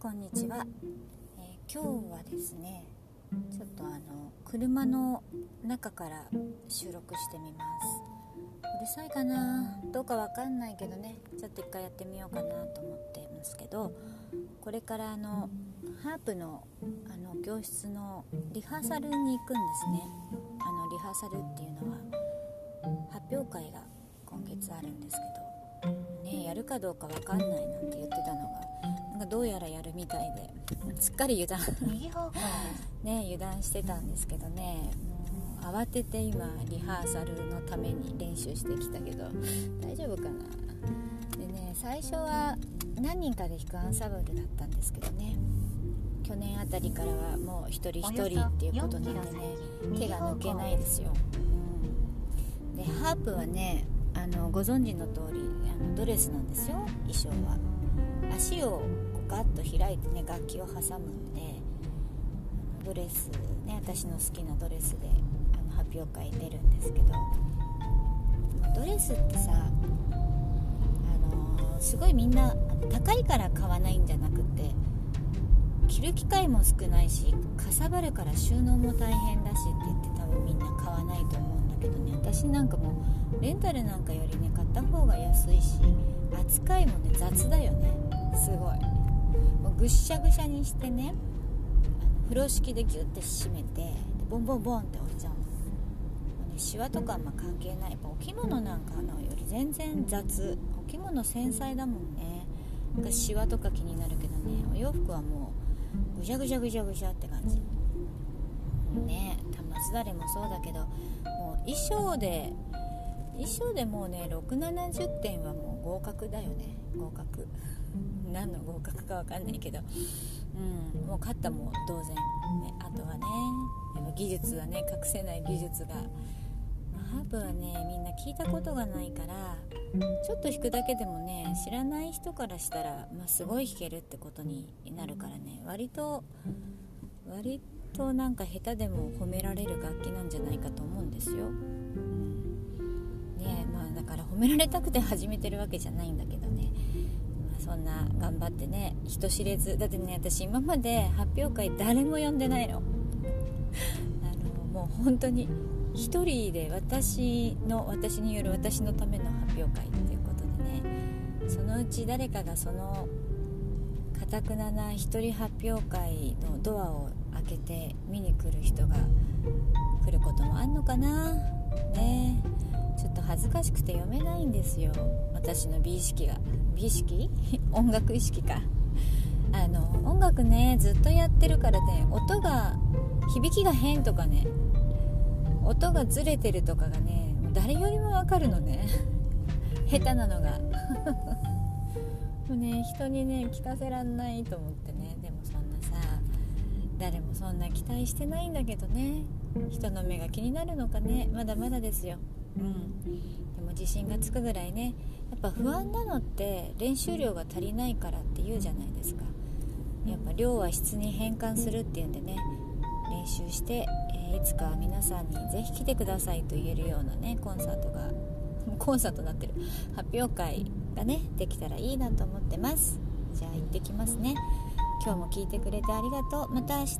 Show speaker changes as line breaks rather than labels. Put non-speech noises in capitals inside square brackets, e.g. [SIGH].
こんにちは、えー、今日はですねちょっとあの車の中から収録してみます。うるさいかな？どうかわかんないけどね。ちょっと一回やってみようかなと思ってますけどこれからあのハープのあの教室のリハーサルに行くんですね。あのリハーサルっていうのは発表会が今月あるんですけどねやるかどうかわかんないなんて言ってたのがなんかどうやらやるみたいですっかり油断。
右方向です。
ね油断してたんですけどね。もう慌てて今リハーサルのために練習してきたけど大丈夫かな。でね最初は何人かで弾くアンサンブルだったんですけどね。去年あたりからはもう一人一人っていうことなんでね手が抜けないですよ、うん、でハープはねあのご存知の通りあのドレスなんですよ衣装は。足をガッと開いてね楽器を挟むんでドレスね私の好きなドレスであの発表会出るんですけどドレスってさあのすごいみんな高いから買わないんじゃなくて着る機会も少ないしかさばるから収納も大変だしって言って多分みんな買わないと思うんだけどね。私なんかもうレンタルなんかよりね買った方が安いし扱いもね雑だよね。すごい。もうぐしゃぐしゃにしてねあの風呂敷でギュッて締めてでボンボンボンって置いちゃうのもうねシワとかあんま関係ないやっぱお着物なんかのより全然雑。お着物繊細だもんね。なんかシワとか気になるけどねお洋服はもうぐしゃぐしゃぐしゃぐしゃって感じ。ね玉すだれもそうだけどもう衣装で衣装でもうね670点はもう合格だよね。合格。[LAUGHS] 何の合格か分かんないけど。うん。もう勝ったも同然、ね、あとはねやっぱ技術はね隠せない技術が。ハープはねみんな聞いたことがないからちょっと弾くだけでもね知らない人からしたら、まあ、すごい弾けるってことになるからね。割と割となんか下手でも褒められる楽器なんじゃないかと思うんですよ、められたくて始めてるわけじゃないんだけどね、まあ、そんな頑張ってね人知れず。だってね私今まで発表会誰も呼んでないの。あのもう本当に1人で私の私による私のための発表会っていうことでね。そのうち誰かがそのかたくなな一人発表会のドアを開けて見に来る人が来ることもあんのかな。ね。ちょっと恥ずかしくて読めないんですよ。私の美意識が。美意識？[LAUGHS] 音楽意識か。あの音楽ねずっとやってるからね音が響きが変とかね音がずれてるとかがね誰よりもわかるのね。[LAUGHS] 下手なのが。も [LAUGHS] うね人にね聞かせらんないと思ってね。でもそんなさ誰もそんな期待してないんだけどね。人の目が気になるのかね。まだまだですよ。うん。でも自信がつくぐらいねやっぱ不安なのって練習量が足りないからって言うじゃないですか。やっぱ量は質に変換するっていうんでね練習して、えーいつか皆さんにぜひ来てくださいと言えるようなねコンサートが [LAUGHS] コンサートになってる。発表会がねできたらいいなと思ってます。じゃあ行ってきますね。今日も聞いてくれてありがとう。また明日